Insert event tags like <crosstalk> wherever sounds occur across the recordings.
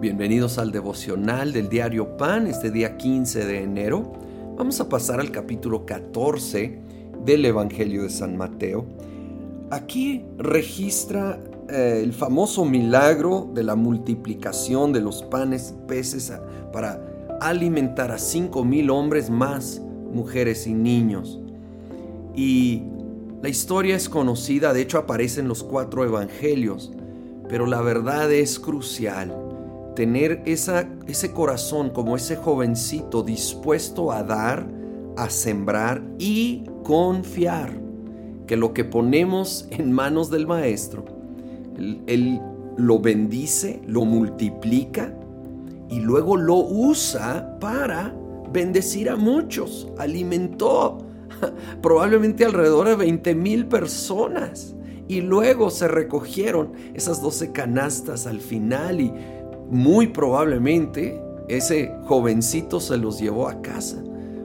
Bienvenidos al devocional del diario Pan, este día 15 de enero. Vamos a pasar al capítulo 14 del Evangelio de San Mateo. Aquí registra eh, el famoso milagro de la multiplicación de los panes y peces para alimentar a cinco mil hombres más, mujeres y niños. Y la historia es conocida, de hecho aparece en los cuatro evangelios, pero la verdad es crucial tener ese corazón como ese jovencito dispuesto a dar, a sembrar y confiar que lo que ponemos en manos del maestro, él, él lo bendice, lo multiplica y luego lo usa para bendecir a muchos. Alimentó <laughs> probablemente alrededor de 20 mil personas. Y luego se recogieron esas 12 canastas al final y muy probablemente ese jovencito se los llevó a casa,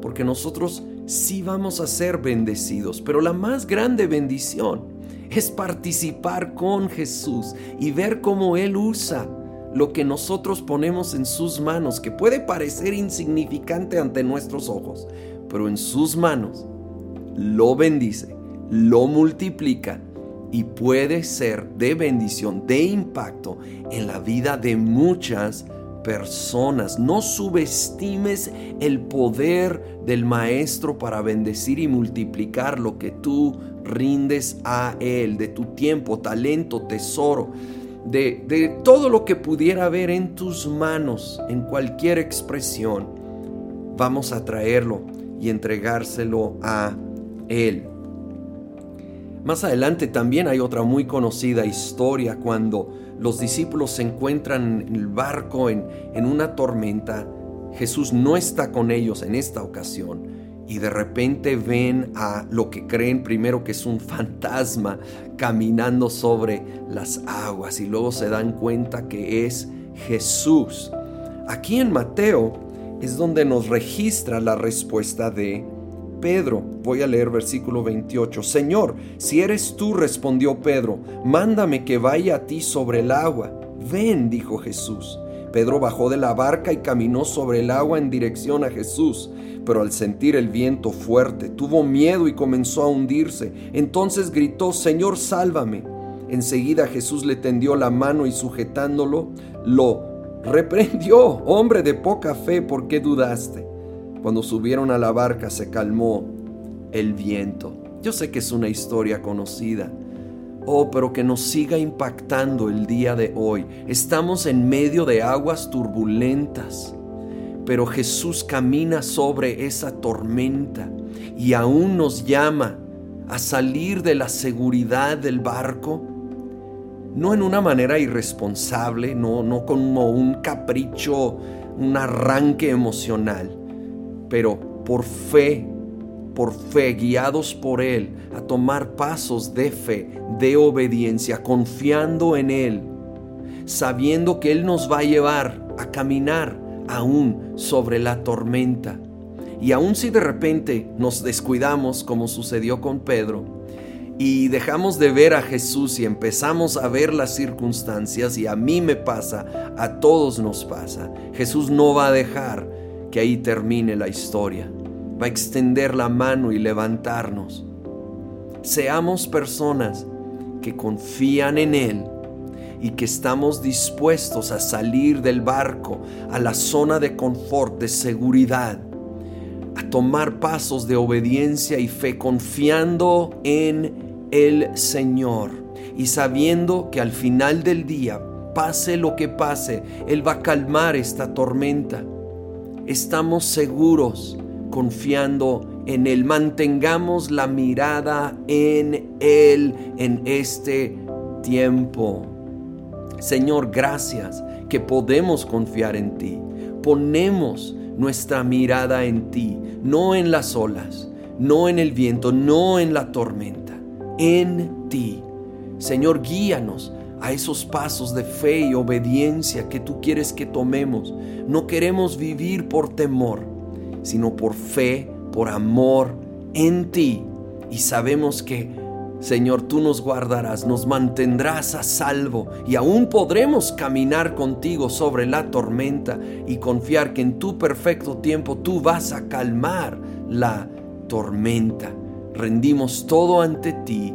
porque nosotros sí vamos a ser bendecidos, pero la más grande bendición es participar con Jesús y ver cómo Él usa lo que nosotros ponemos en sus manos, que puede parecer insignificante ante nuestros ojos, pero en sus manos lo bendice, lo multiplica y puede ser de bendición, de impacto en la vida de muchas personas. No subestimes el poder del Maestro para bendecir y multiplicar lo que tú rindes a Él, de tu tiempo, talento, tesoro, de, de todo lo que pudiera haber en tus manos, en cualquier expresión. Vamos a traerlo y entregárselo a Él. Más adelante también hay otra muy conocida historia cuando los discípulos se encuentran en el barco en, en una tormenta. Jesús no está con ellos en esta ocasión y de repente ven a lo que creen primero que es un fantasma caminando sobre las aguas y luego se dan cuenta que es Jesús. Aquí en Mateo es donde nos registra la respuesta de Pedro, voy a leer versículo 28. Señor, si eres tú, respondió Pedro, mándame que vaya a ti sobre el agua. Ven, dijo Jesús. Pedro bajó de la barca y caminó sobre el agua en dirección a Jesús, pero al sentir el viento fuerte tuvo miedo y comenzó a hundirse. Entonces gritó, Señor, sálvame. Enseguida Jesús le tendió la mano y sujetándolo, lo reprendió, hombre de poca fe, ¿por qué dudaste? Cuando subieron a la barca se calmó el viento. Yo sé que es una historia conocida. Oh, pero que nos siga impactando el día de hoy. Estamos en medio de aguas turbulentas, pero Jesús camina sobre esa tormenta y aún nos llama a salir de la seguridad del barco, no en una manera irresponsable, no, no como un capricho, un arranque emocional, pero por fe, por fe, guiados por Él, a tomar pasos de fe, de obediencia, confiando en Él, sabiendo que Él nos va a llevar a caminar aún sobre la tormenta. Y aun si de repente nos descuidamos, como sucedió con Pedro, y dejamos de ver a Jesús y empezamos a ver las circunstancias, y a mí me pasa, a todos nos pasa, Jesús no va a dejar que ahí termine la historia. Va a extender la mano y levantarnos. Seamos personas que confían en Él y que estamos dispuestos a salir del barco a la zona de confort, de seguridad, a tomar pasos de obediencia y fe confiando en el Señor y sabiendo que al final del día, pase lo que pase, Él va a calmar esta tormenta estamos seguros confiando en Él. Mantengamos la mirada en Él en este tiempo. Señor, gracias que podemos confiar en ti. Ponemos nuestra mirada en ti, no en las olas, no en el viento, no en la tormenta, en ti. Señor, guíanos a esos pasos de fe y obediencia que tú quieres que tomemos. No queremos vivir por temor, sino por fe, por amor en ti. Y sabemos que Señor, tú nos guardarás, nos mantendrás a salvo y aún podremos caminar contigo sobre la tormenta y confiar que en tu perfecto tiempo tú vas a calmar la tormenta. Rendimos todo ante ti